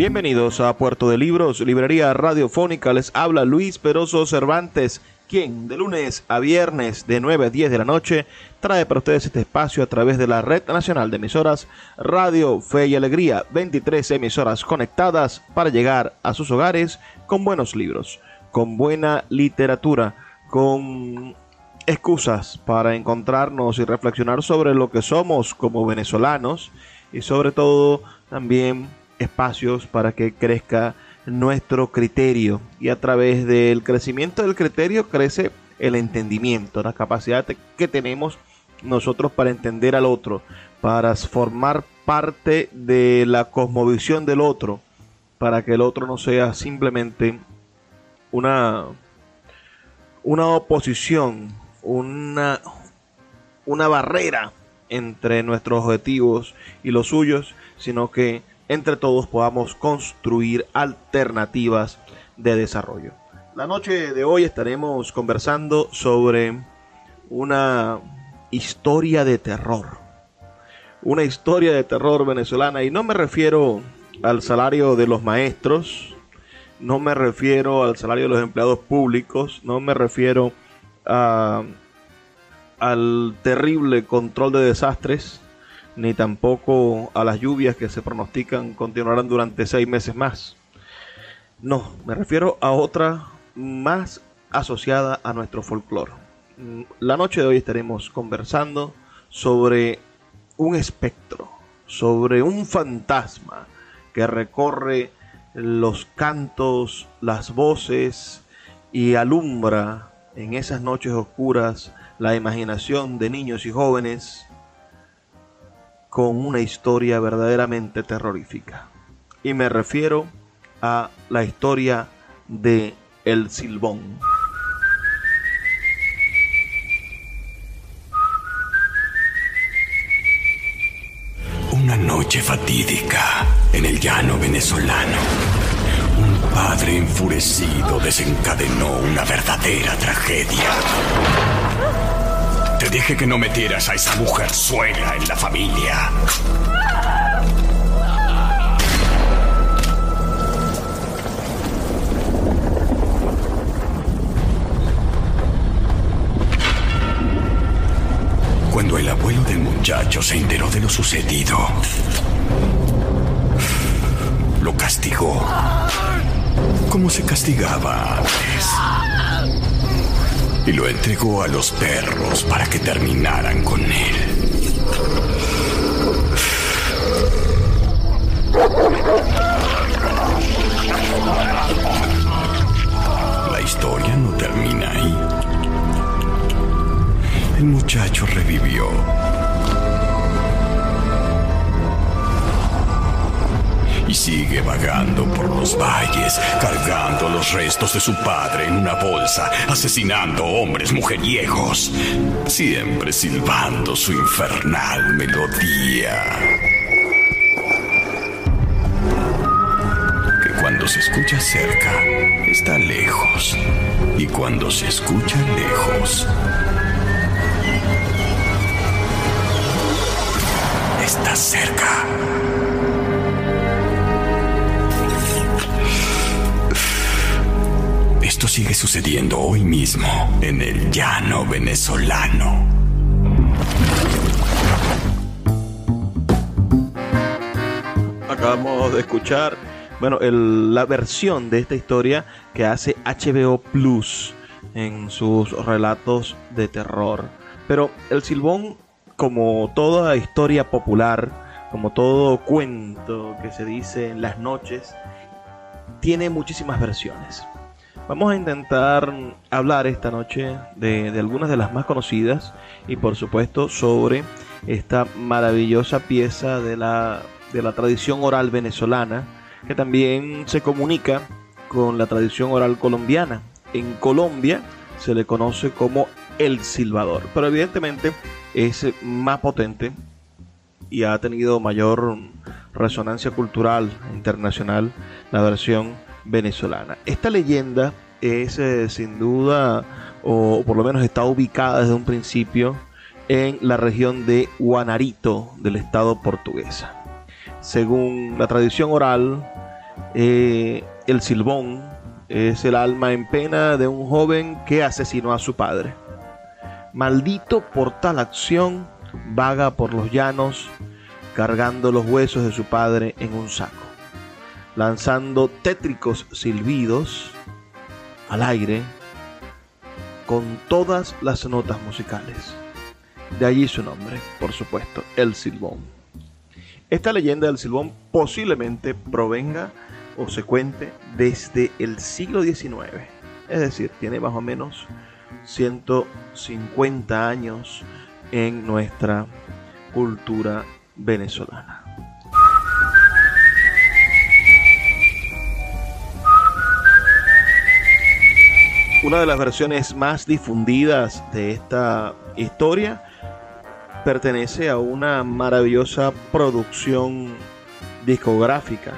Bienvenidos a Puerto de Libros, Librería Radiofónica. Les habla Luis Peroso Cervantes, quien de lunes a viernes de 9 a 10 de la noche trae para ustedes este espacio a través de la Red Nacional de Emisoras Radio Fe y Alegría. 23 emisoras conectadas para llegar a sus hogares con buenos libros, con buena literatura, con excusas para encontrarnos y reflexionar sobre lo que somos como venezolanos y sobre todo también espacios para que crezca nuestro criterio. Y a través del crecimiento del criterio crece el entendimiento, la capacidad que tenemos nosotros para entender al otro, para formar parte de la cosmovisión del otro, para que el otro no sea simplemente una, una oposición, una, una barrera entre nuestros objetivos y los suyos, sino que entre todos podamos construir alternativas de desarrollo. La noche de hoy estaremos conversando sobre una historia de terror. Una historia de terror venezolana y no me refiero al salario de los maestros, no me refiero al salario de los empleados públicos, no me refiero al terrible control de desastres ni tampoco a las lluvias que se pronostican continuarán durante seis meses más. No, me refiero a otra más asociada a nuestro folclore. Mm, la noche de hoy estaremos conversando sobre un espectro, sobre un fantasma que recorre los cantos, las voces y alumbra en esas noches oscuras la imaginación de niños y jóvenes con una historia verdaderamente terrorífica. Y me refiero a la historia de El Silbón. Una noche fatídica en el llano venezolano. Un padre enfurecido desencadenó una verdadera tragedia. Te dije que no metieras a esa mujer suegra en la familia. Cuando el abuelo del muchacho se enteró de lo sucedido, lo castigó como se castigaba antes y lo entregó a los perros para que terminaran con él. La historia no termina ahí. El muchacho revivió y sigue vagando por los valles, cargando los restos de su padre en una bolsa, asesinando hombres mujeriegos, siempre silbando su infernal melodía. Que cuando se escucha cerca, está lejos, y cuando se escucha lejos, está cerca. Esto sigue sucediendo hoy mismo en el llano venezolano. Acabamos de escuchar bueno, la versión de esta historia que hace HBO Plus en sus relatos de terror. Pero el Silbón, como toda historia popular, como todo cuento que se dice en las noches, tiene muchísimas versiones. Vamos a intentar hablar esta noche de, algunas de las más conocidas y por supuesto sobre esta maravillosa pieza de la, de la tradición oral venezolana que también se comunica con la tradición oral colombiana. En Colombia se le conoce como el silbador, pero evidentemente es más potente y ha tenido mayor resonancia cultural internacional la versión venezolana. Esta leyenda es eh, sin duda, o por lo menos está ubicada desde un principio, en la región de Guanarito del estado portuguesa. Según la tradición oral, eh, el silbón es el alma en pena de un joven que asesinó a su padre. Maldito por tal acción, vaga por los llanos, cargando los huesos de su padre en un saco, lanzando tétricos silbidos al aire con todas las notas musicales. De allí su nombre, por supuesto, el silbón. Esta leyenda del silbón posiblemente provenga o se cuente desde el siglo XIX, es decir, tiene más o menos 150 años en nuestra cultura venezolana. Una de las versiones más difundidas de esta historia pertenece a una maravillosa producción discográfica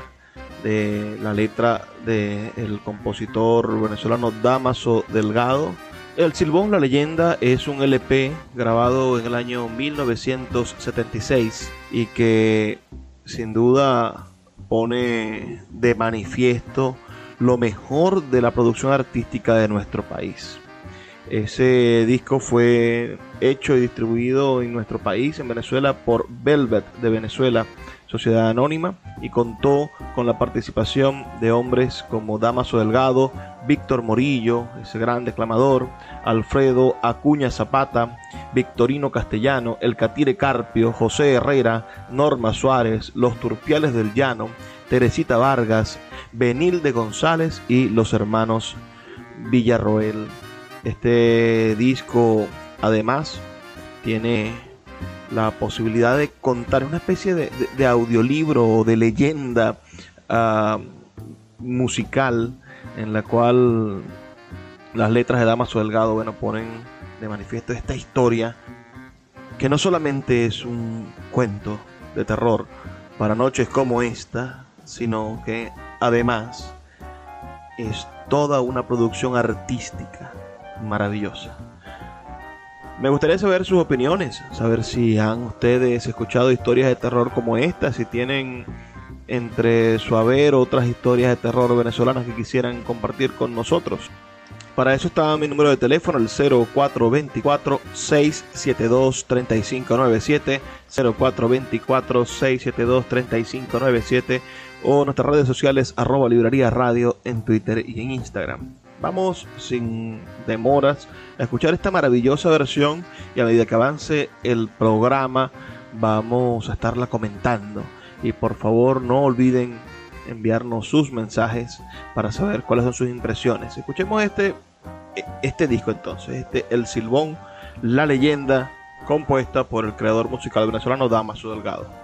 de la letra del compositor venezolano Damaso Delgado. El Silbón, la leyenda, es un LP grabado en el año 1976 y que sin duda pone de manifiesto lo mejor de la producción artística de nuestro país. Ese disco fue hecho y distribuido en nuestro país, en Venezuela, por Velvet de Venezuela, Sociedad Anónima, y contó con la participación de hombres como Damaso Delgado, Víctor Morillo, ese gran declamador, Alfredo Acuña Zapata, Victorino Castellano, El Catire Carpio, José Herrera, Norma Suárez, Los Turpiales del Llano, Teresita Vargas, Benilde González y los hermanos Villarroel. Este disco además tiene la posibilidad de contar una especie de, audiolibro o de leyenda ah, musical en la cual las letras de Damaso Delgado bueno, ponen de manifiesto esta historia que no solamente es un cuento de terror para noches como esta, sino que además es toda una producción artística maravillosa. Me gustaría saber sus opiniones, saber si han ustedes escuchado historias de terror como esta, si tienen entre su haber otras historias de terror venezolanas que quisieran compartir con nosotros. Para eso está mi número de teléfono, el 0424-672-3597, 0424-672-3597 o nuestras redes sociales arroba librería radio en Twitter y en Instagram. Vamos sin demoras a escuchar esta maravillosa versión y a medida que avance el programa vamos a estarla comentando. Y por favor no olviden enviarnos sus mensajes para saber cuáles son sus impresiones. Escuchemos este, este disco entonces, este El Silbón, la leyenda, compuesta por el creador musical venezolano Damaso Delgado.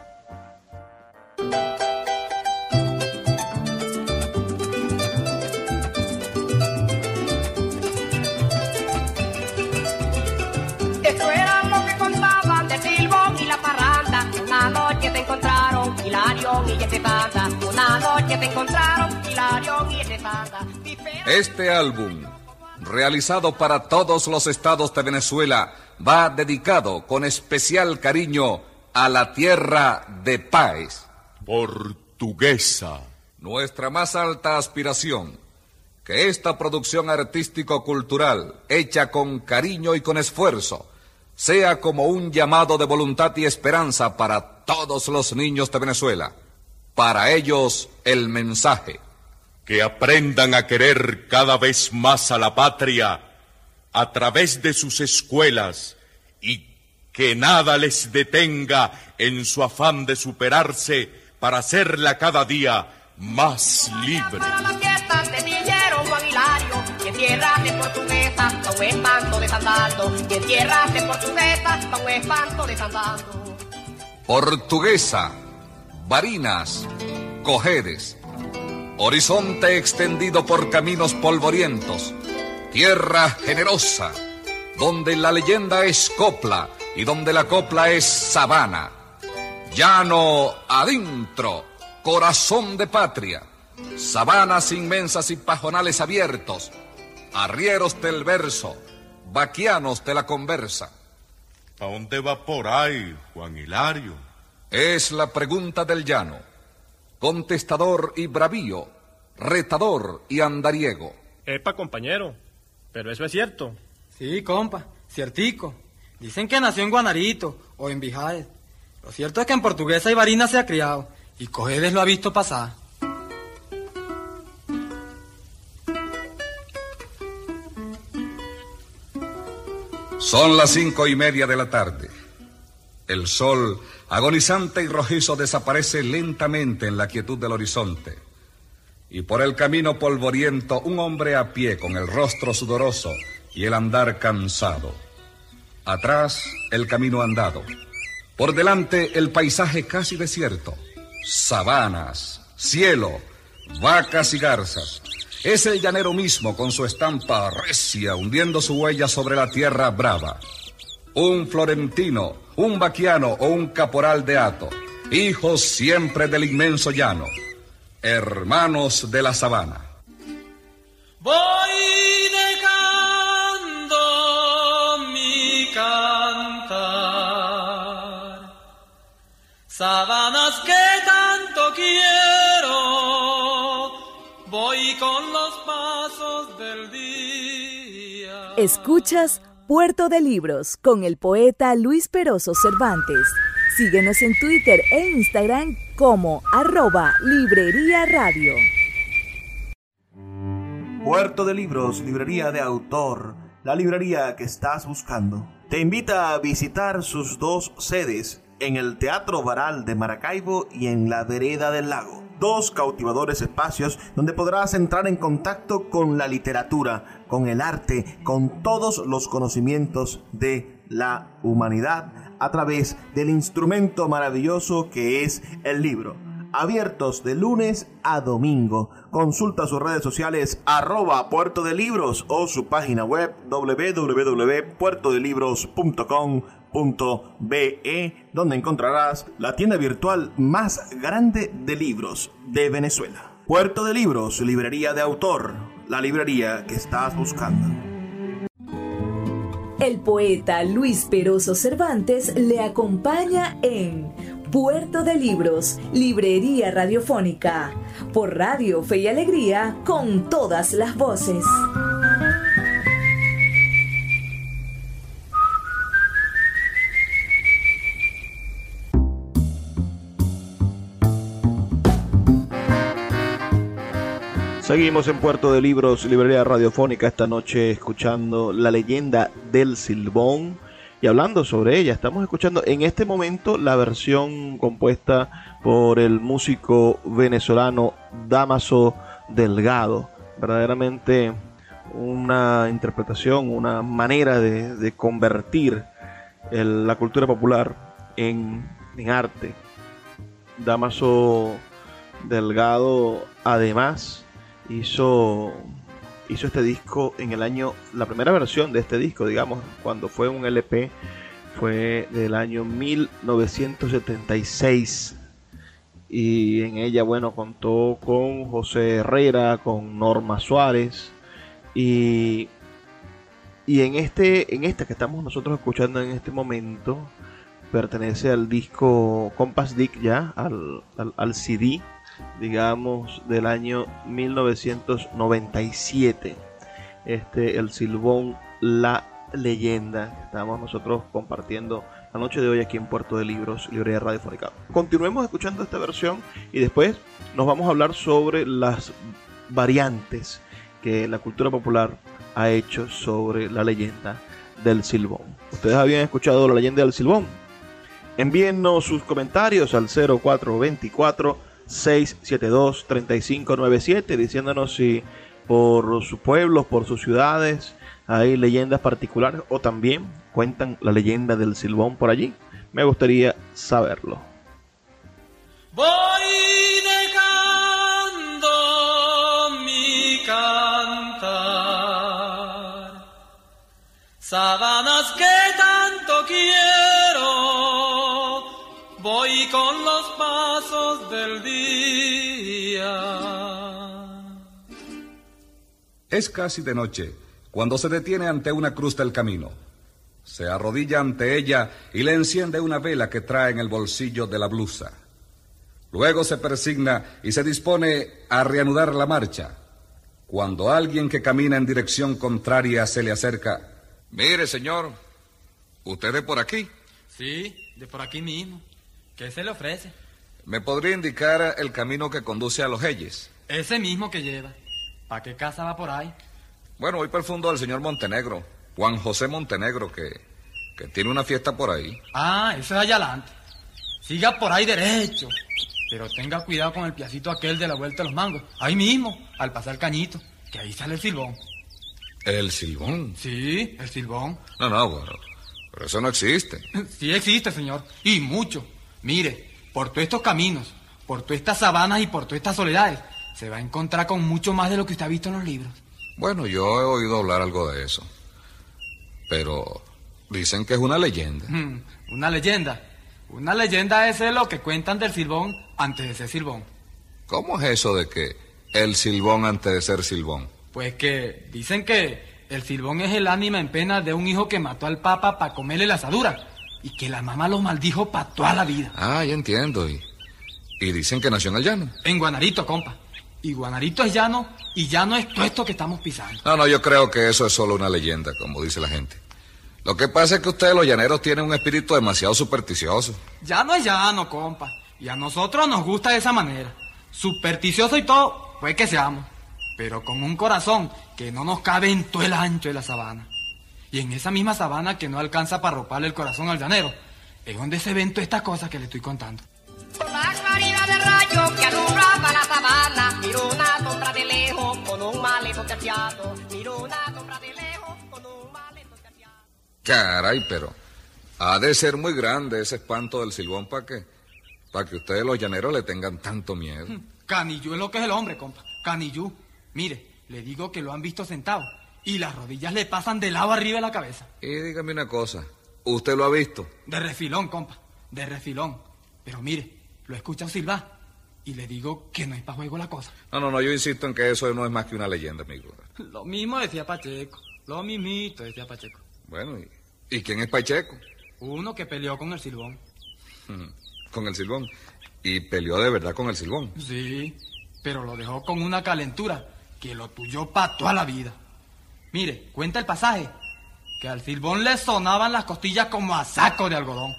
Este álbum, realizado para todos los estados de Venezuela, va dedicado con especial cariño a la tierra de paz. Portuguesa. Nuestra más alta aspiración, que esta producción artístico-cultural, hecha con cariño y con esfuerzo, sea como un llamado de voluntad y esperanza para todos los niños de Venezuela Para ellos el mensaje. Que aprendan a querer cada vez más a la patria a través de sus escuelas y que nada les detenga en su afán de superarse para hacerla cada día más libre. Portuguesa, Barinas, Cojedes. Horizonte extendido por caminos polvorientos. Tierra generosa, donde la leyenda es copla y donde la copla es sabana. Llano adentro, corazón de patria. Sabanas inmensas y pajonales abiertos, arrieros del verso, vaquianos de la conversa. ¿A dónde va por ahí, Juan Hilario? Es la pregunta del llano. Contestador y bravío, retador y andariego. Epa, compañero, pero eso es cierto. Sí, compa, ciertico. Dicen que nació en Guanarito o en Bijaes. Lo cierto es que en Portuguesa y Barina se ha criado y Cojedes lo ha visto pasar. Son las cinco y media de la tarde. El sol, agonizante y rojizo, desaparece lentamente en la quietud del horizonte. Y por el camino polvoriento, un hombre a pie con el rostro sudoroso y el andar cansado. Atrás, el camino andado. Por delante, el paisaje casi desierto. Sabanas, cielo, vacas y garzas. Es el llanero mismo con su estampa recia hundiendo su huella sobre la tierra brava. Un florentino, un vaquiano o un caporal de hato, hijos siempre del inmenso llano, hermanos de la sabana. Voy dejando mi cantar, sabanas que tanto quiero, voy con los pasos del día. Escuchas Puerto de Libros con el poeta Luis Peroso Cervantes. Síguenos en Twitter e Instagram como arroba Librería Radio. Puerto de Libros, librería de autor, la librería que estás buscando. Te invita a visitar sus dos sedes en el Teatro Varal de Maracaibo y en la Vereda del Lago. Dos cautivadores espacios donde podrás entrar en contacto con la literatura, con el arte, con todos los conocimientos de la humanidad a través del instrumento maravilloso que es el libro. Abiertos de lunes a domingo. Consulta sus redes sociales arroba puerto de libros o su página web www.puertodelibros.com.be donde encontrarás la tienda virtual más grande de libros de Venezuela. Puerto de Libros, librería de autor, la librería que estás buscando. El poeta Luis Peroso Cervantes le acompaña en Puerto de Libros, Librería Radiofónica, por Radio Fe y Alegría, con todas las voces. Seguimos en Puerto de Libros, Librería Radiofónica, esta noche escuchando la leyenda del Silbón y hablando sobre ella. Estamos escuchando en este momento la versión compuesta por el músico venezolano Damaso Delgado. Verdaderamente una interpretación, una manera de, convertir la cultura popular en, en arte. Damaso Delgado además hizo hizo este disco en el año, la primera versión de este disco, digamos, cuando fue un LP, fue del año 1976. Y en ella, bueno, contó con José Herrera, con Norma Suárez. Y, y en, este, en este que estamos nosotros escuchando en este momento, pertenece al disco Compass Dick ya, al, al CD digamos, del año 1997. Este, el Silbón La Leyenda, estamos nosotros compartiendo la noche de hoy aquí en Puerto de Libros, Librería Radiofónica. Continuemos escuchando esta versión y después nos vamos a hablar sobre las variantes que la cultura popular ha hecho sobre la leyenda del Silbón. ¿Ustedes habían escuchado la leyenda del Silbón? Envíennos sus comentarios al 0424 672 3597 diciéndonos si por sus pueblos, por sus ciudades hay leyendas particulares o también cuentan la leyenda del Silbón por allí. Me gustaría saberlo. Voy dejando mi cantar, sabanas que tanto quiero, con los pasos del día. Es casi de noche cuando se detiene ante una cruz del camino. Se arrodilla ante ella y le enciende una vela que trae en el bolsillo de la blusa. Luego se persigna y se dispone a reanudar la marcha. Cuando alguien que camina en dirección contraria se le acerca. Mire, señor, ¿usted es por aquí? Sí, de por aquí mismo. ¿Qué se le ofrece? ¿Me podría indicar el camino que conduce a los Heyes? Ese mismo que lleva. ¿Para qué casa va por ahí? Bueno, voy para el fondo del señor Montenegro, Juan José Montenegro, que, que tiene una fiesta por ahí. Ah, eso es allá adelante. Siga por ahí derecho. Pero tenga cuidado con el piacito aquel de la vuelta de los mangos. Ahí mismo, al pasar el cañito, que ahí sale el silbón. ¿El silbón? Sí, el silbón. No, no, bueno, pero eso no existe. Sí existe, señor. Y mucho. Mire, por todos estos caminos, por todas estas sabanas y por todas estas soledades, se va a encontrar con mucho más de lo que usted ha visto en los libros. Bueno, yo he oído hablar algo de eso. Pero dicen que es una leyenda. Hmm, una leyenda. Una leyenda es lo que cuentan del silbón antes de ser silbón. ¿Cómo es eso de que el silbón antes de ser silbón? Pues que dicen que el silbón es el ánima en pena de un hijo que mató al papa para comerle la asadura y que la mamá lo maldijo para toda la vida. Ah, ya entiendo. Y, y dicen que nació en el llano. En Guanarito, compa. Y Guanarito es llano y llano es todo esto que estamos pisando. No, no, yo creo que eso es solo una leyenda, como dice la gente. Lo que pasa es que ustedes los llaneros tienen un espíritu demasiado supersticioso. Llano es llano, compa. Y a nosotros nos gusta de esa manera. Supersticioso y todo, pues que seamos. Pero con un corazón que no nos cabe en todo el ancho de la sabana. Y en esa misma sabana que no alcanza para roparle el corazón al llanero, es donde se ven todas estas cosas que le estoy contando. Por la claridad del rayo que alumbraba la sabana, miro una sombra de lejos con un maleto terciado. Miro una sombra de lejos con un maleto terciado. Caray, pero ha de ser muy grande ese espanto del silbón para que, para que ustedes los llaneros le tengan tanto miedo. Canillú es lo que es el hombre, compa. Canillú. Mire, le digo que lo han visto sentado y las rodillas le pasan de lado arriba de la cabeza. Y dígame una cosa, ¿usted lo ha visto? De refilón, compa. De refilón. Pero mire, lo escuchan silbar y le digo que no es para juego la cosa. No, no, no, yo insisto en que eso no es más que una leyenda, amigo. Lo mismo decía Pacheco. Lo mismito decía Pacheco. Bueno, ¿y, ¿y quién es Pacheco? Uno que peleó con el silbón. Con el silbón. Y peleó de verdad con el silbón. Sí, pero lo dejó con una calentura que lo tuyó para toda la vida. Mire, cuenta el pasaje, que al silbón le sonaban las costillas como a saco de algodón.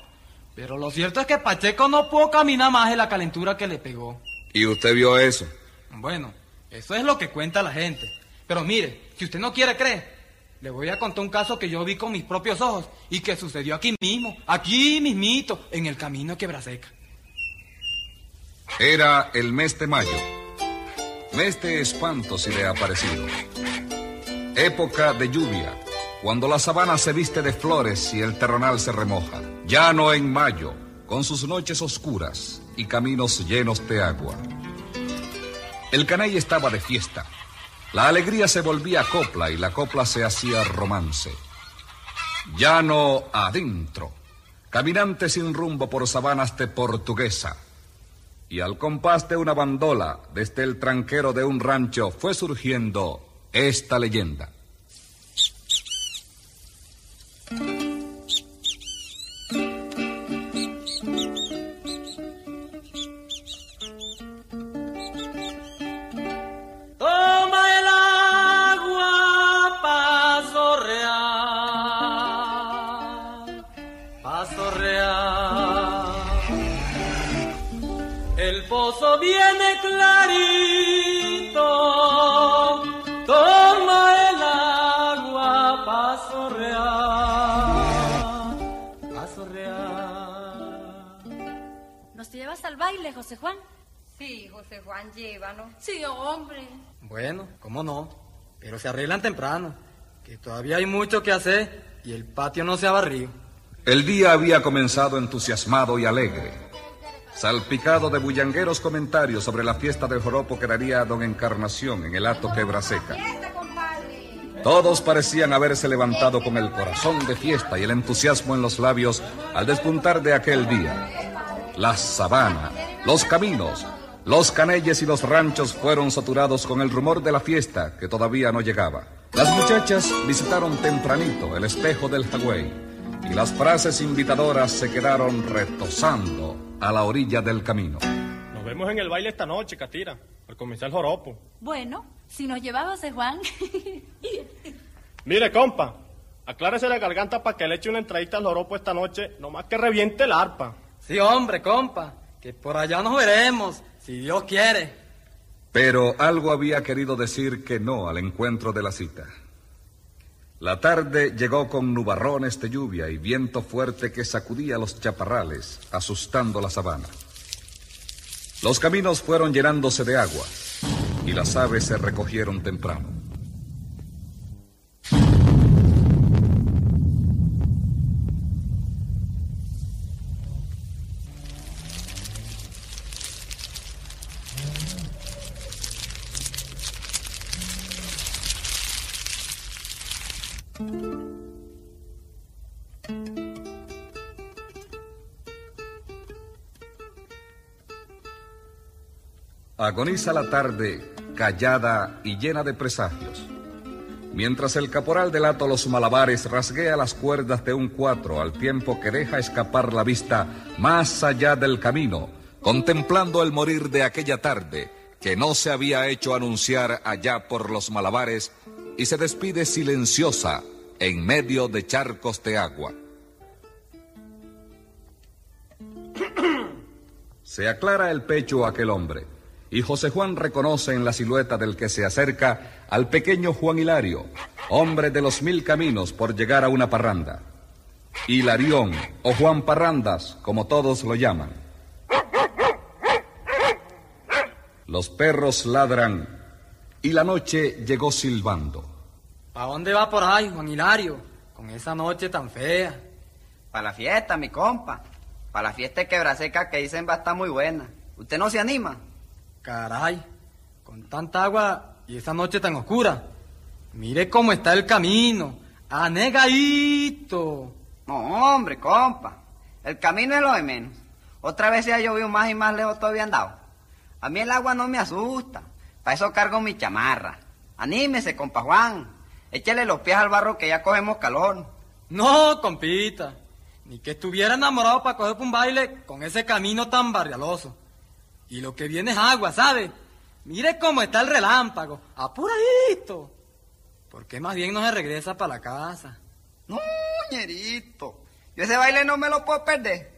Pero lo cierto es que Pacheco no pudo caminar más de la calentura que le pegó. ¿Y usted vio eso? Bueno, eso es lo que cuenta la gente. Pero mire, si usted no quiere creer, le voy a contar un caso que yo vi con mis propios ojos y que sucedió aquí mismo, aquí mismito, en el camino Quebraseca. Era el mes de mayo. Mes de espantos y de aparecido. Época de lluvia, cuando la sabana se viste de flores y el terronal se remoja. Llano en mayo, con sus noches oscuras y caminos llenos de agua. El caney estaba de fiesta. La alegría se volvía copla y la copla se hacía romance. Llano adentro, caminante sin rumbo por sabanas de portuguesa. Y al compás de una bandola, desde el tranquero de un rancho, fue surgiendo esta leyenda. Baile, José Juan? Sí, José Juan, llévanos. Sí, hombre. Bueno, cómo no, pero se arreglan temprano, que todavía hay mucho que hacer y el patio no se ha barrido. El día había comenzado entusiasmado y alegre, salpicado de bullangueros comentarios sobre la fiesta del joropo que daría don Encarnación en el acto quebra seca. Todos parecían haberse levantado con el corazón de fiesta y el entusiasmo en los labios al despuntar de aquel día. La sabana, los caminos, los canelles y los ranchos fueron saturados con el rumor de la fiesta que todavía no llegaba. Las muchachas visitaron tempranito el espejo del Hagüey y las frases invitadoras se quedaron retosando a la orilla del camino. Nos vemos en el baile esta noche, Catira, al comenzar el joropo. Bueno, si nos lleva José Juan. Mire, compa, aclárese la garganta para que le eche una entradita al joropo esta noche, nomás que reviente el arpa. Sí, hombre, compa, que por allá nos veremos, si Dios quiere. Pero algo había querido decir que no al encuentro de la cita. La tarde llegó con nubarrones de lluvia y viento fuerte que sacudía los chaparrales, asustando la sabana. Los caminos fueron llenándose de agua y las aves se recogieron temprano. Agoniza la tarde, callada y llena de presagios. Mientras el caporal del ato Los Malabares rasguea las cuerdas de un cuatro al tiempo que deja escapar la vista más allá del camino, contemplando el morir de aquella tarde que no se había hecho anunciar allá por los Malabares y se despide silenciosa en medio de charcos de agua. Se aclara el pecho aquel hombre y José Juan reconoce en la silueta del que se acerca al pequeño Juan Hilario, hombre de los mil caminos por llegar a una parranda. Hilarión o Juan Parrandas, como todos lo llaman. Los perros ladran y la noche llegó silbando. ¿A dónde va por ahí, Juan Hilario? Con esa noche tan fea. Para la fiesta, mi compa. Para la fiesta de quebraseca que dicen va a estar muy buena. ¿Usted no se anima? Caray, con tanta agua y esa noche tan oscura. Mire cómo está el camino, anegadito. No, hombre, compa. El camino es lo de menos. Otra vez se ha llovido más y más lejos todavía andado. A mí el agua no me asusta. Para eso cargo mi chamarra. Anímese, compa Juan. Échele los pies al barro que ya cogemos calor. No, compita. Ni que estuviera enamorado para coger un baile con ese camino tan barrialoso. Y lo que viene es agua, ¿sabe? Mire cómo está el relámpago, apuradito. ¿Por qué más bien no se regresa para la casa? No, ñerito. Yo ese baile no me lo puedo perder.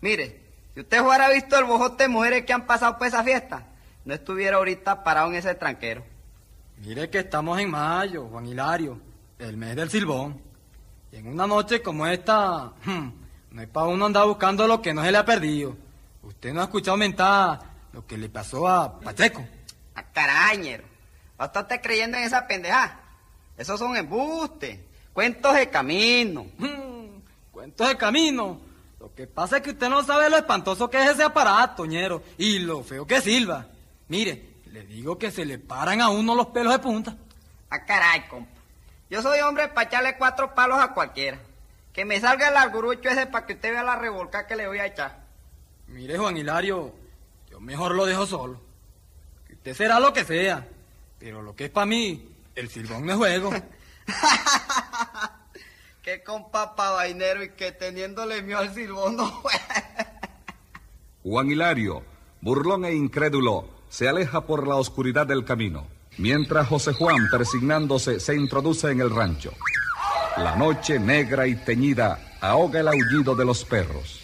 Mire, si usted hubiera visto el bojote de mujeres que han pasado por esa fiesta, no estuviera ahorita parado en ese tranquero. Mire que estamos en mayo, Juan Hilario, el mes del silbón. Y en una noche como esta, no es para uno andar buscando lo que no se le ha perdido. Usted no ha escuchado mentar lo que le pasó a Pacheco. A carañero. ¿Va a estar creyendo en esa pendeja? Esos son embustes. Cuentos de camino. Cuentos de camino. Lo que pasa es que usted no sabe lo espantoso que es ese aparato, ñero. Y lo feo que silba. Mire, le digo que se le paran a uno los pelos de punta. A caray, compa. Yo soy hombre para echarle cuatro palos a cualquiera. Que me salga el argurucho ese para que usted vea la revolca que le voy a echar. Mire, Juan Hilario, mejor lo dejo solo. Que usted será lo que sea, pero lo que es para mí, el silbón no es juego. Qué compa pa vainero y que teniéndole miedo al silbón no juega. Juan Hilario, burlón e incrédulo, se aleja por la oscuridad del camino, mientras José Juan, persignándose, se introduce en el rancho. La noche negra y teñida ahoga el aullido de los perros.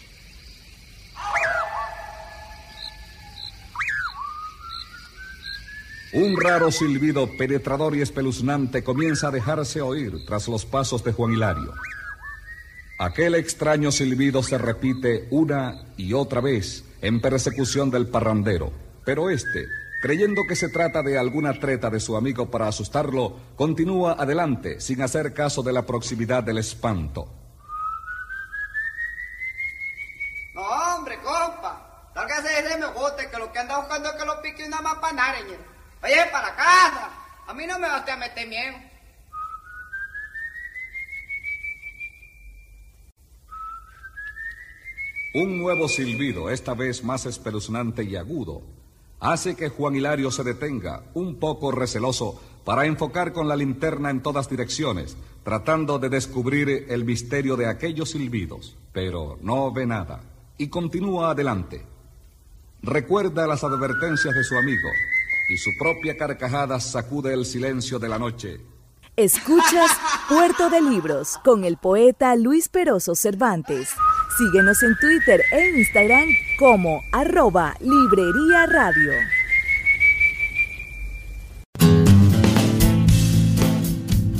Un raro silbido penetrador y espeluznante comienza a dejarse oír tras los pasos de Juan Hilario. Aquel extraño silbido se repite una y otra vez en persecución del parrandero, pero este, creyendo que se trata de alguna treta de su amigo para asustarlo, continúa adelante sin hacer caso de la proximidad del espanto. No, hombre, compa. Sálgase de ese mejote que lo que anda buscando es que lo pique una mapanareña. Oye, para casa. A mí no me va a meter miedo. Un nuevo silbido, esta vez más espeluznante y agudo, hace que Juan Hilario se detenga, un poco receloso, para enfocar con la linterna en todas direcciones, tratando de descubrir el misterio de aquellos silbidos, pero no ve nada y continúa adelante. Recuerda las advertencias de su amigo y su propia carcajada sacude el silencio de la noche. Escuchas Puerto de Libros con el poeta Luis Peroso Cervantes. Síguenos en Twitter e Instagram como arroba Librería Radio.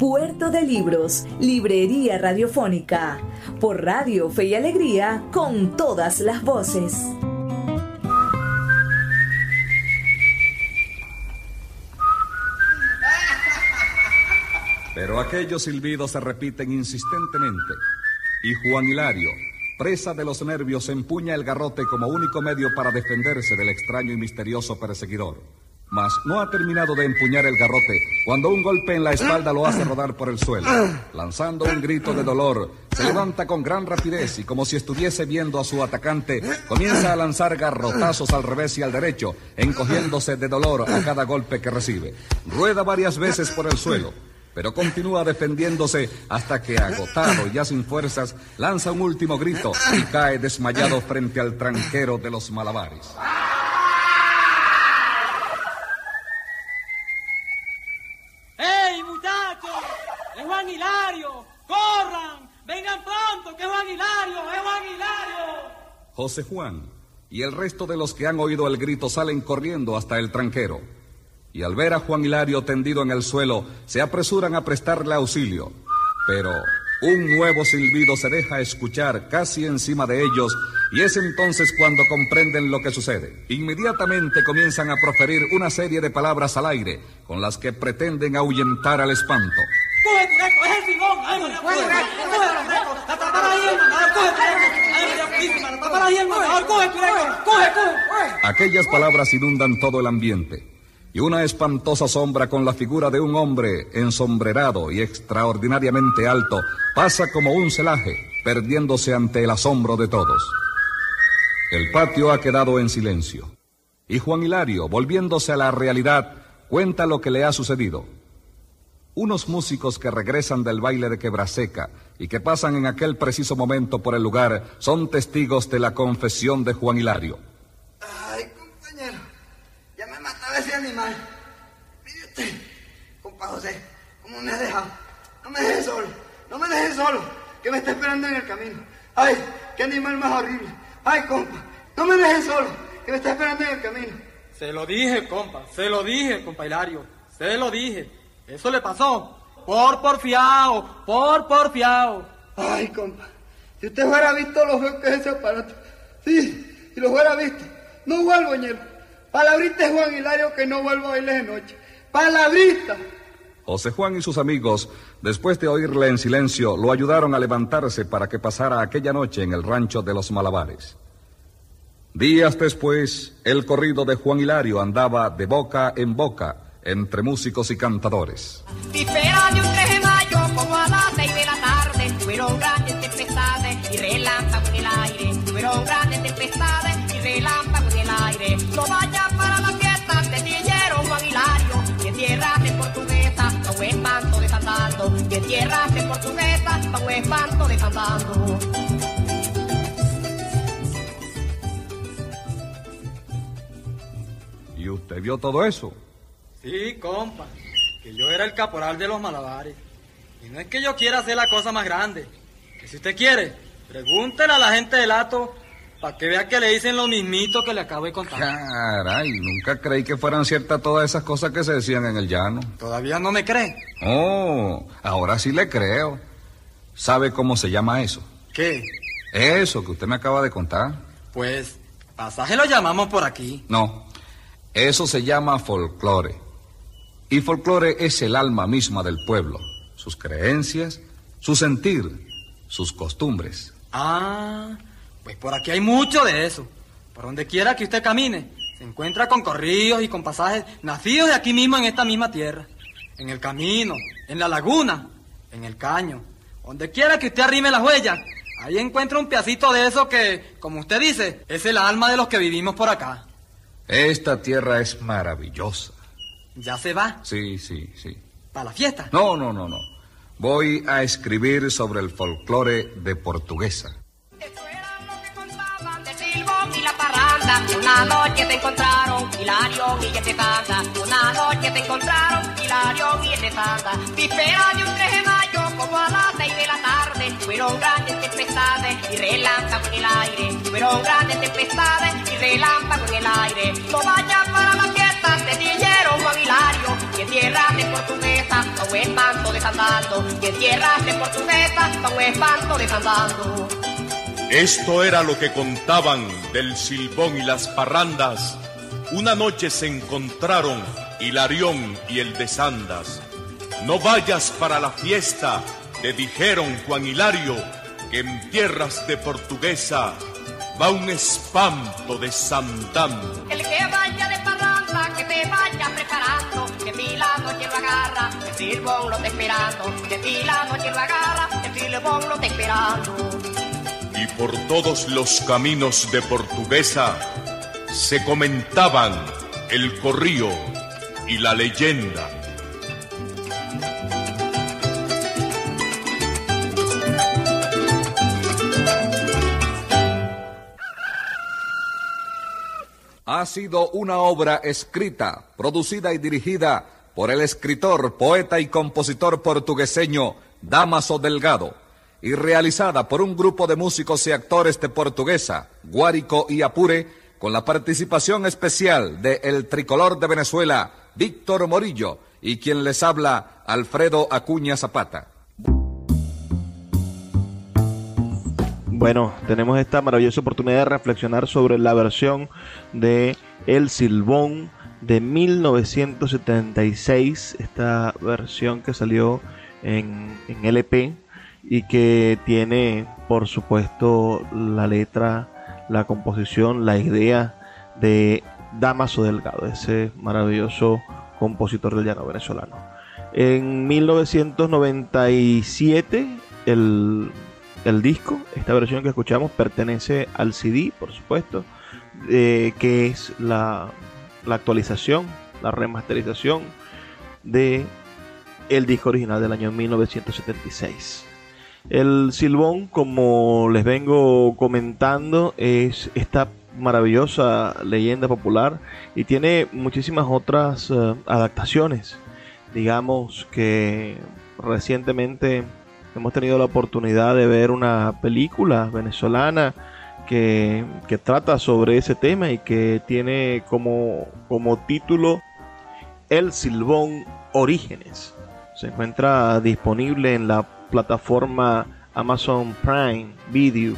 Puerto de Libros, Librería Radiofónica, por Radio Fe y Alegría, con todas las voces. Pero aquellos silbidos se repiten insistentemente. Y Juan Hilario, presa de los nervios, empuña el garrote como único medio para defenderse del extraño y misterioso perseguidor. Mas no ha terminado de empuñar el garrote cuando un golpe en la espalda lo hace rodar por el suelo. Lanzando un grito de dolor, se levanta con gran rapidez y como si estuviese viendo a su atacante, comienza a lanzar garrotazos al revés y al derecho, encogiéndose de dolor a cada golpe que recibe. Rueda varias veces por el suelo, pero continúa defendiéndose hasta que, agotado y ya sin fuerzas, lanza un último grito y cae desmayado frente al tranquero de los malabares. José Juan y el resto de los que han oído el grito salen corriendo hasta el tranquero. Y al ver a Juan Hilario tendido en el suelo, se apresuran a prestarle auxilio. Pero un nuevo silbido se deja escuchar casi encima de ellos y es entonces cuando comprenden lo que sucede. Inmediatamente comienzan a proferir una serie de palabras al aire con las que pretenden ahuyentar al espanto. ¡Coge tu! ¡Es el. ¡Coge. ¡Coge tu Purísima! ¡La! ¡Coge tu reco! ¡Coge, coge! Aquellas palabras inundan todo el ambiente y una espantosa sombra con la figura de un hombre ensombrerado y extraordinariamente alto pasa como un celaje, perdiéndose ante el asombro de todos. El patio ha quedado en silencio y Juan Hilario, volviéndose a la realidad, cuenta lo que le ha sucedido. Unos músicos que regresan del baile de Quebraseca y que pasan en aquel preciso momento por el lugar son testigos de la confesión de Juan Hilario. Ay, compañero, ya me mataba ese animal. Mire usted, compa José, ¿cómo me ha dejado? No me deje solo, no me deje solo, que me está esperando en el camino. Ay, qué animal más horrible. Ay, compa, no me deje solo, que me está esperando en el camino. Se lo dije, compa, se lo dije, compa Hilario, se lo dije. Eso le pasó por porfiado, por porfiado. Ay, compa, si usted fuera visto lo feo que es ese aparato. Sí, si lo fuera visto. No vuelvo, ñero. Palabrita es Juan Hilario que no vuelvo a bailes de noche. Palabrita. José Juan y sus amigos, después de oírle en silencio, lo ayudaron a levantarse para que pasara aquella noche en el rancho de los Malabares. Días después, el corrido de Juan Hilario andaba de boca en boca entre músicos y cantadores. Víspera de un 3 de mayo, como a las 6 de la tarde, fueron grandes tempestades y relámpagos en el aire. Fueron grandes tempestades y relámpagos en el aire. No para la fiesta, te dijeron Juan Hilario. Que tierras de portuguesa, espanto desandando. Que tierras de portuguesa, espanto desandando. ¿Y usted vio todo eso? Sí, compa, que yo era el caporal de los malabares. Y no es que yo quiera hacer la cosa más grande. Que si usted quiere, pregúntele a la gente del ato para que vea que le dicen lo mismito que le acabo de contar. Caray, nunca creí que fueran ciertas todas esas cosas que se decían en el llano. ¿Todavía no me cree? Oh, ahora sí le creo. ¿Sabe cómo se llama eso? ¿Qué? Eso que usted me acaba de contar. Pues, pasaje lo llamamos por aquí. No, eso se llama folclore. Y folclore es el alma misma del pueblo, sus creencias, su sentir, sus costumbres. Ah, pues por aquí hay mucho de eso. Por donde quiera que usted camine, se encuentra con corrillos y con pasajes nacidos de aquí mismo en esta misma tierra. En el camino, en la laguna, en el caño. Donde quiera que usted arrime las huellas, ahí encuentra un pedacito de eso que, como usted dice, es el alma de los que vivimos por acá. Esta tierra es maravillosa. ¿Ya se va? Sí, sí, sí. ¿Para la fiesta? No, no, no, no. Voy a escribir sobre el folclore de Portuguesa. de Silbón y la parranda. Una noche te encontraron Hilario y este tanda. Una noche te encontraron Hilario y este tanda. Víspera de un 3 de mayo, como a las 6 de la tarde. Fueron grandes tempestades y relámpagos en el aire. Fueron grandes tempestades y relámpagos en el aire. No vayas para la Que tierras de portuguesa, espanto desandando. Que tierras de portuguesa, pa' un espanto desandando. Esto era lo que contaban del silbón y las parrandas. Una noche se encontraron Hilarión y el de Sandas. No vayas para la fiesta, te dijeron Juan Hilario, que en tierras de portuguesa va un espanto desandando. El silbón lo está esperando, que pila noche lo agarra, el silbón lo está esperando. Y por todos los caminos de portuguesa se comentaban el corrío y la leyenda. Ha sido una obra escrita, producida y dirigida por el escritor, poeta y compositor portugueseño Damaso Delgado y realizada por un grupo de músicos y actores de Portuguesa, Guárico y Apure, con la participación especial de El Tricolor de Venezuela, Víctor Morillo, y quien les habla, Alfredo Acuña Zapata. Bueno, tenemos esta maravillosa oportunidad de reflexionar sobre la versión de El Silbón de 1976, esta versión que salió en, en LP y que tiene, por supuesto, la letra, la composición, la idea de Damaso Delgado, ese maravilloso compositor del llano venezolano. En 1997, el, el disco, esta versión que escuchamos, pertenece al CD, por supuesto, eh, que es la, la actualización, la remasterización de el disco original del año 1976. El silbón, como les vengo comentando, es esta maravillosa leyenda popular y tiene muchísimas otras eh, adaptaciones. Digamos que recientemente hemos tenido la oportunidad de ver una película venezolana que, trata sobre ese tema y que tiene como, como título El Silbón Orígenes. Se encuentra disponible en la plataforma Amazon Prime Video.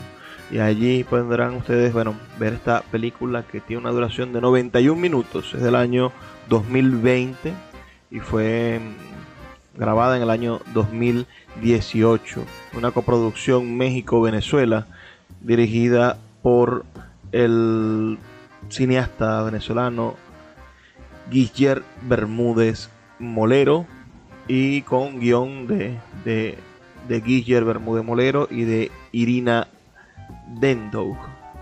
Y allí podrán ustedes bueno, ver esta película que tiene una duración de 91 minutos, es del año 2020 y fue mm, grabada en el año 2018, una coproducción México-Venezuela dirigida por el cineasta venezolano Guiller Bermúdez Molero y con guion de, de, de Guiller Bermúdez Molero y de Irina Dendow.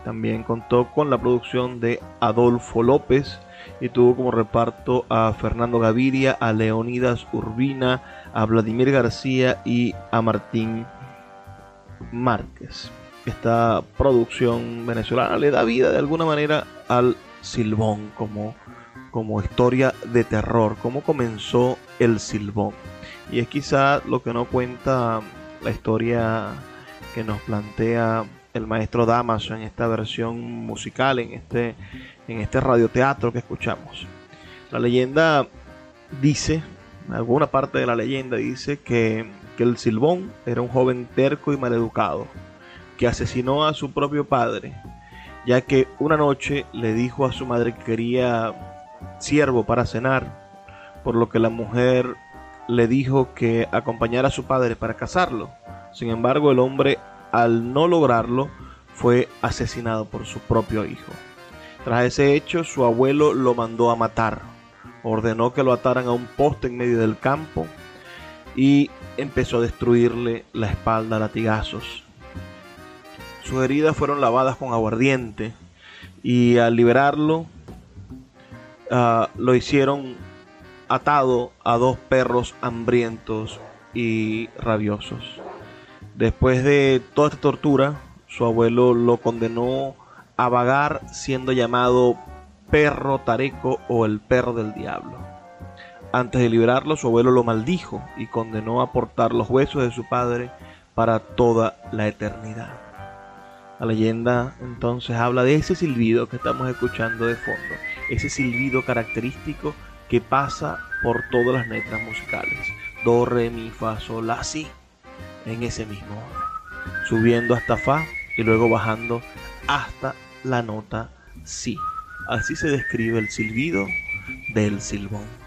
También contó con la producción de Adolfo López y tuvo como reparto a Fernando Gaviria, a Leonidas Urbina, a Vladimir García y a Martín Márquez. Esta producción venezolana le da vida de alguna manera al Silbón como, como historia de terror, cómo comenzó el Silbón. Y es quizá lo que no cuenta la historia que nos plantea el maestro Damaso en esta versión musical, en este, en este radioteatro que escuchamos. La leyenda dice, alguna parte de la leyenda dice que, que el Silbón era un joven terco y maleducado, que asesinó a su propio padre, ya que una noche le dijo a su madre que quería siervo para cenar, por lo que la mujer le dijo que acompañara a su padre para casarlo. Sin embargo, el hombre al no lograrlo, fue asesinado por su propio hijo. Tras ese hecho, su abuelo lo mandó a matar. Ordenó que lo ataran a un poste en medio del campo y empezó a destruirle la espalda a latigazos. Sus heridas fueron lavadas con aguardiente y al liberarlo uh, lo hicieron atado a dos perros hambrientos y rabiosos. Después de toda esta tortura, su abuelo lo condenó a vagar siendo llamado perro tareco o el perro del diablo. Antes de liberarlo, su abuelo lo maldijo y condenó a portar los huesos de su padre para toda la eternidad. La leyenda entonces habla de ese silbido que estamos escuchando de fondo, ese silbido característico que pasa por todas las letras musicales. Do, re, mi, fa, sol, la, si en ese mismo orden, subiendo hasta Fa y luego bajando hasta la nota Si. Así se describe el silbido del silbón.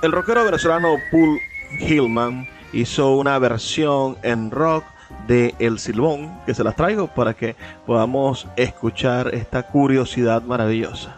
El rockero venezolano Paul Hillman hizo una versión en rock de El Silbón, que se las traigo para que podamos escuchar esta curiosidad maravillosa.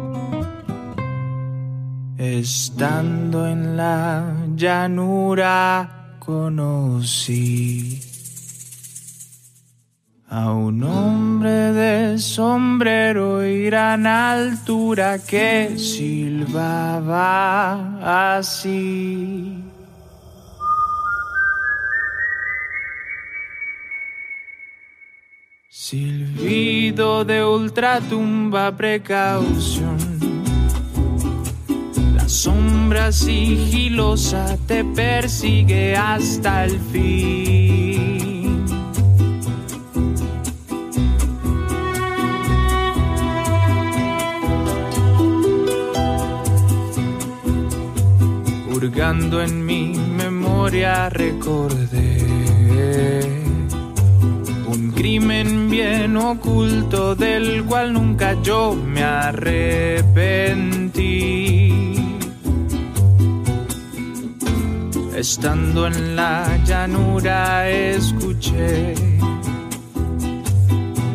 Estando en la llanura conocí a un hombre de sombrero y gran altura que silbaba así. Silbido de ultratumba precaución. Sombra sigilosa te persigue hasta el fin. Hurgando en mi memoria recordé un crimen bien oculto del cual nunca yo me arrepentí. Estando en la llanura escuché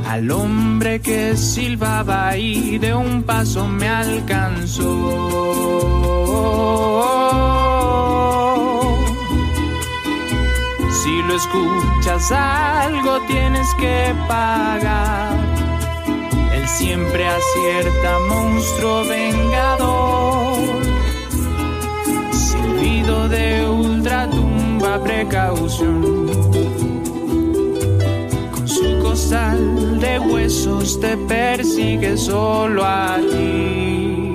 al hombre que silbaba y de un paso me alcanzó. Si lo escuchas algo tienes que pagar. Él siempre acierta, monstruo vengador. Silbido de ultratumba, precaución. Con su costal de huesos te persigue solo a ti.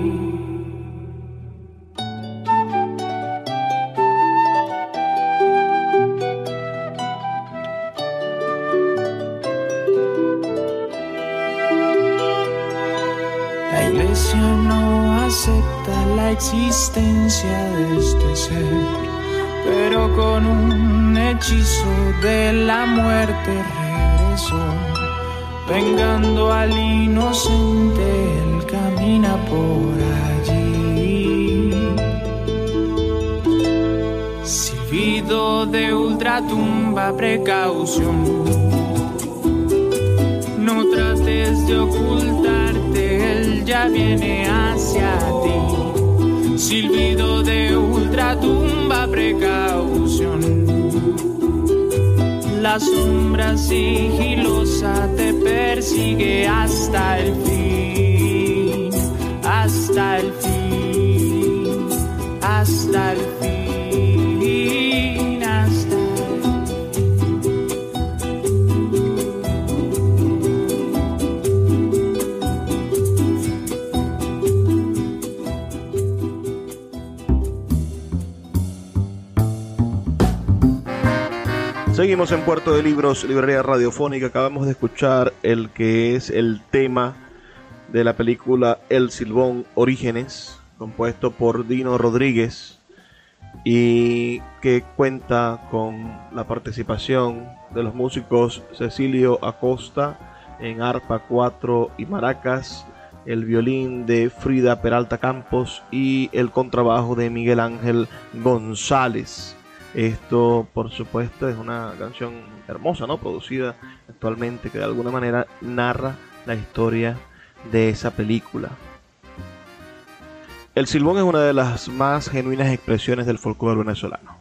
Muerte regresó, vengando al inocente, él camina por allí. Silbido de ultratumba, precaución. No trates de ocultarte, él ya viene hacia ti. Silbido de ultratumba, precaución. La sombra sigilosa te persigue hasta el fin, hasta el fin, En Puerto de Libros, Librería Radiofónica. Acabamos de escuchar el que es el tema de la película El Silbón Orígenes, compuesto por Dino Rodríguez y que cuenta con la participación de los músicos Cecilio Acosta en arpa 4 y maracas, el violín de Frida Peralta Campos y el contrabajo de Miguel Ángel González. Esto, por supuesto, es una canción hermosa, ¿no? Producida actualmente que de alguna manera narra la historia de esa película. El silbón es una de las más genuinas expresiones del folclore venezolano.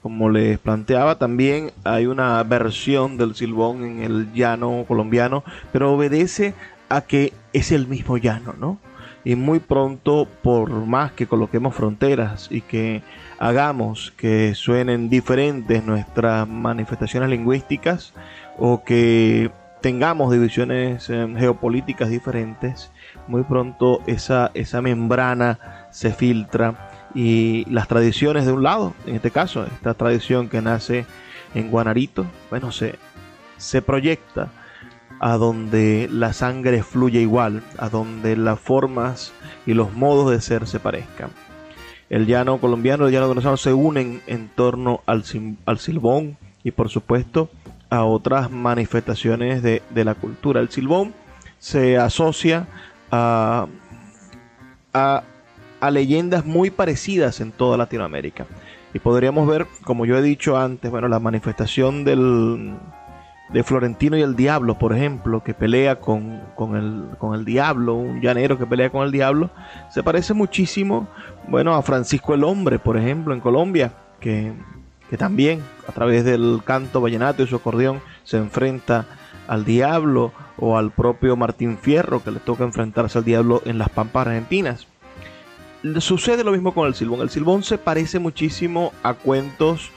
Como les planteaba, también hay una versión del silbón en el llano colombiano, pero obedece a que es el mismo llano, ¿no? Y muy pronto, por más que coloquemos fronteras y que hagamos que suenen diferentes nuestras manifestaciones lingüísticas o que tengamos divisiones eh, geopolíticas diferentes, muy pronto esa, esa membrana se filtra y las tradiciones de un lado, en este caso, esta tradición que nace en Guanarito, bueno, se, se proyecta a donde la sangre fluye igual, a donde las formas y los modos de ser se parezcan. El llano colombiano, el llano venezolano se unen en torno al, silbón y por supuesto a otras manifestaciones de, la cultura. El silbón se asocia a, a, leyendas muy parecidas en toda Latinoamérica. Y podríamos ver, como yo he dicho antes, bueno, la manifestación del, de Florentino y el Diablo, por ejemplo, que pelea con, con, el, con el Diablo, un llanero que pelea con el Diablo, se parece muchísimo, bueno, a Francisco el Hombre, por ejemplo, en Colombia, que, que también a través del canto vallenato y su acordeón se enfrenta al Diablo o al propio Martín Fierro, que le toca enfrentarse al Diablo en las Pampas Argentinas. Sucede lo mismo con el silbón. El silbón se parece muchísimo a cuentos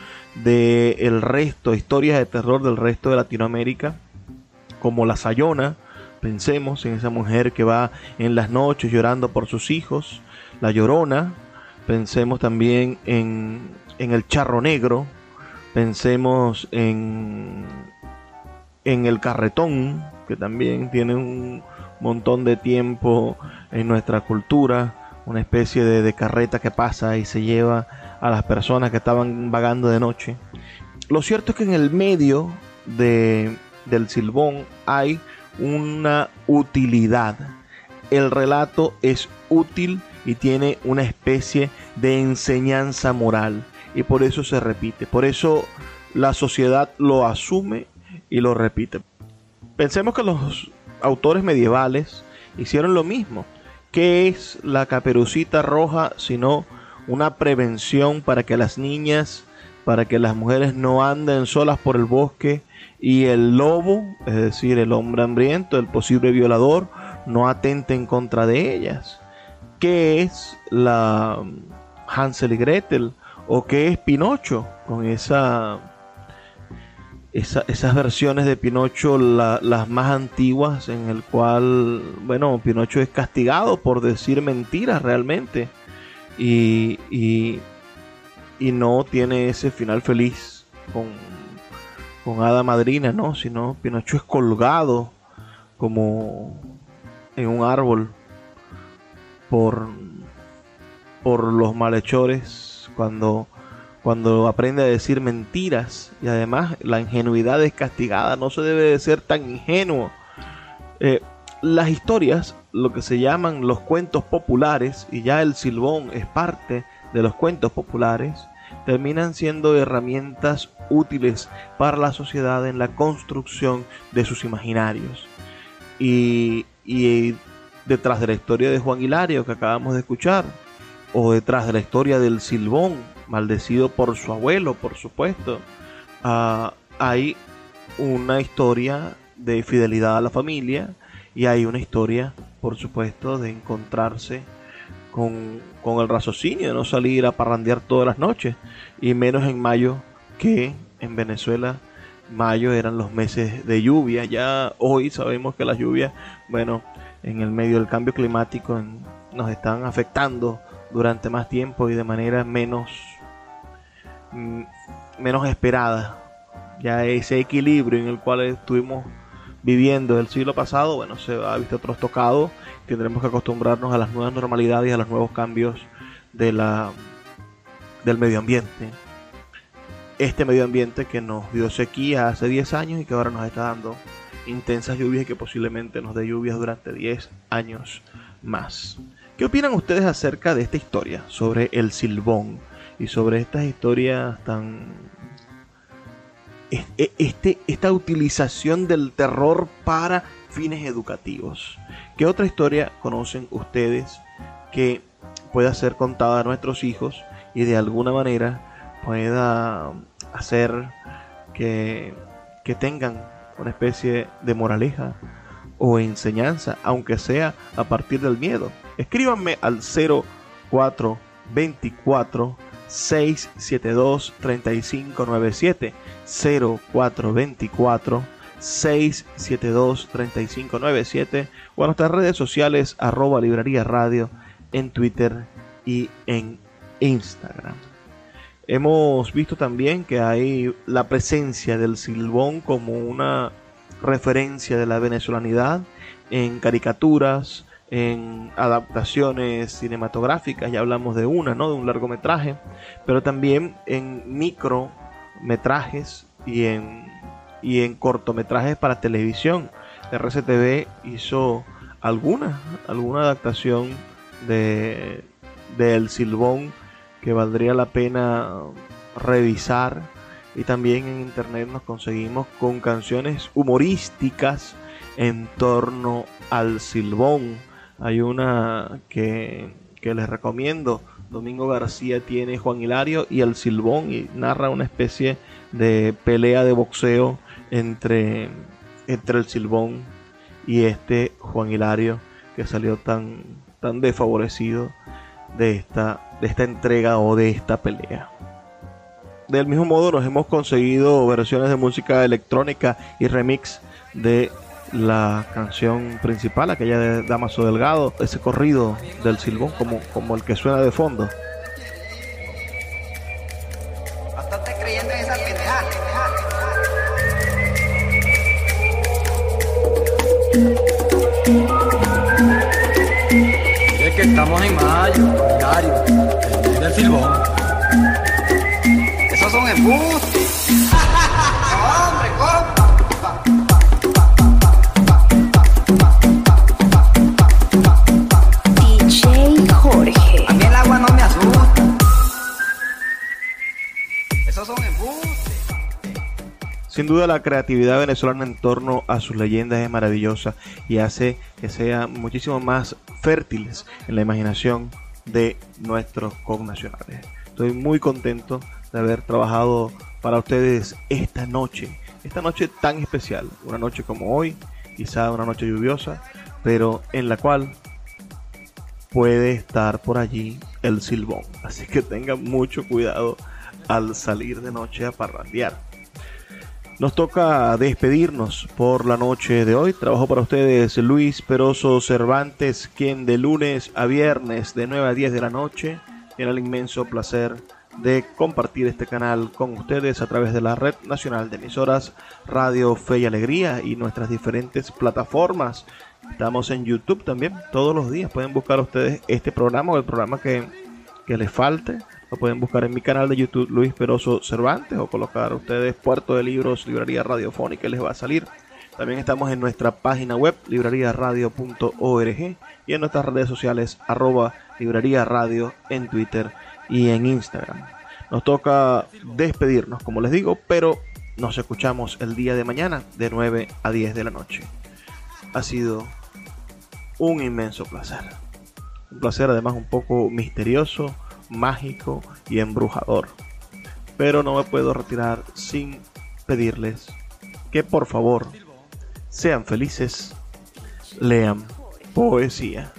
del el resto, historias de terror del resto de Latinoamérica, como La Sayona, pensemos en esa mujer que va en las noches llorando por sus hijos, La Llorona, pensemos también en, en El Charro Negro, pensemos en, en El Carretón, que también tiene un montón de tiempo en nuestra cultura, una especie de, carreta que pasa y se lleva a las personas que estaban vagando de noche. Lo cierto es que en el medio de, del silbón hay una utilidad. El relato es útil y tiene una especie de enseñanza moral y por eso se repite. Por eso la sociedad lo asume y lo repite. Pensemos que los autores medievales hicieron lo mismo. ¿Qué es la caperucita roja sino una prevención para que las niñas, para que las mujeres no anden solas por el bosque y el lobo, es decir, el hombre hambriento, el posible violador, no atente en contra de ellas. ¿Qué es la Hansel y Gretel? ¿O qué es Pinocho? Con esa, esas versiones de Pinocho, las más antiguas, en el cual, bueno, Pinocho es castigado por decir mentiras realmente y, y, no tiene ese final feliz con, con Hada Madrina, ¿no? Sino Pinocho es colgado como en un árbol por, por los malhechores cuando, cuando aprende a decir mentiras y además la ingenuidad es castigada, no se debe de ser tan ingenuo. Eh, las historias, lo que se llaman los cuentos populares, y ya el silbón es parte de los cuentos populares, terminan siendo herramientas útiles para la sociedad en la construcción de sus imaginarios. Y, detrás de la historia de Juan Hilario que acabamos de escuchar, o detrás de la historia del silbón, maldecido por su abuelo, por supuesto, ah, hay una historia de fidelidad a la familia, y hay una historia, por supuesto, de encontrarse con, el raciocinio, de no salir a parrandear todas las noches, y menos en mayo, que en Venezuela mayo eran los meses de lluvia. Ya hoy sabemos que las lluvias, bueno, en el medio del cambio climático nos están afectando durante más tiempo y de manera menos, mm, menos esperada. Ya ese equilibrio en el cual estuvimos viviendo el siglo pasado, bueno, se ha visto otros tocados, tendremos que acostumbrarnos a las nuevas normalidades a los nuevos cambios de la, del medio ambiente. Este medio ambiente que nos dio sequía hace 10 años y que ahora nos está dando intensas lluvias y que posiblemente nos dé lluvias durante 10 años más. ¿Qué opinan ustedes acerca de esta historia sobre el silbón y sobre estas historias tan e, este, esta utilización del terror para fines educativos. ¿Qué otra historia conocen ustedes que pueda ser contada a nuestros hijos y de alguna manera pueda hacer que, que tengan una especie de moraleja o enseñanza, aunque sea a partir del miedo? Escríbanme al 0424 672 3597 0424 672 3597 o a nuestras redes sociales arroba librería radio en Twitter y en Instagram. Hemos visto también que hay la presencia del silbón como una referencia de la venezolanidad en caricaturas, en adaptaciones cinematográficas, ya hablamos de una, ¿no? De un largometraje, pero también en micrometrajes y en, y en cortometrajes para televisión. RCTV hizo alguna, alguna adaptación de, de Silbón que valdría la pena revisar y también en internet nos conseguimos con canciones humorísticas en torno al silbón. Hay una que, les recomiendo. Domingo García tiene Juan Hilario y el silbón y narra una especie de pelea de boxeo entre, entre el silbón y este Juan Hilario que salió tan, tan desfavorecido de esta, de esta entrega o de esta pelea. Del mismo modo nos hemos conseguido versiones de música electrónica y remix de la canción principal, aquella de Damaso Delgado, ese corrido del silbón como, como el que suena de fondo. Bastante creyendo en esa pendejada. Es que estamos en mayo, El silbón. Esos son embustes. Hombre, compa. DJ Jorge. A mí el agua no me asusta. Esos son embustes. Sin duda la creatividad venezolana en torno a sus leyendas es maravillosa y hace que sean muchísimo más fértiles en la imaginación de nuestros connacionales. Estoy muy contento de haber trabajado para ustedes esta noche, esta noche tan especial, una noche como hoy, quizá una noche lluviosa, pero en la cual puede estar por allí el silbón. Así que tengan mucho cuidado al salir de noche a parrandear. Nos toca despedirnos por la noche de hoy. Trabajo para ustedes Luis Peroso Cervantes, quien de lunes a viernes de 9 a 10 de la noche tiene el inmenso placer de compartir este canal con ustedes a través de la red nacional de emisoras Radio Fe y Alegría y nuestras diferentes plataformas. Estamos en YouTube también todos los días. Pueden buscar ustedes este programa o el programa que, que les falte. Lo pueden buscar en mi canal de YouTube Luis Peroso Cervantes o colocar ustedes Puerto de Libros, Librería Radiofónica les va a salir. También estamos en nuestra página web librariaradio.org y en nuestras redes sociales arroba librería radio en Twitter y en Instagram. Nos toca despedirnos, como les digo, pero nos escuchamos el día de mañana de 9 a 10 de la noche. Ha sido un inmenso placer. Un placer además un poco misterioso, mágico y embrujador. Pero no me puedo retirar sin pedirles que por favor sean felices, lean poesía.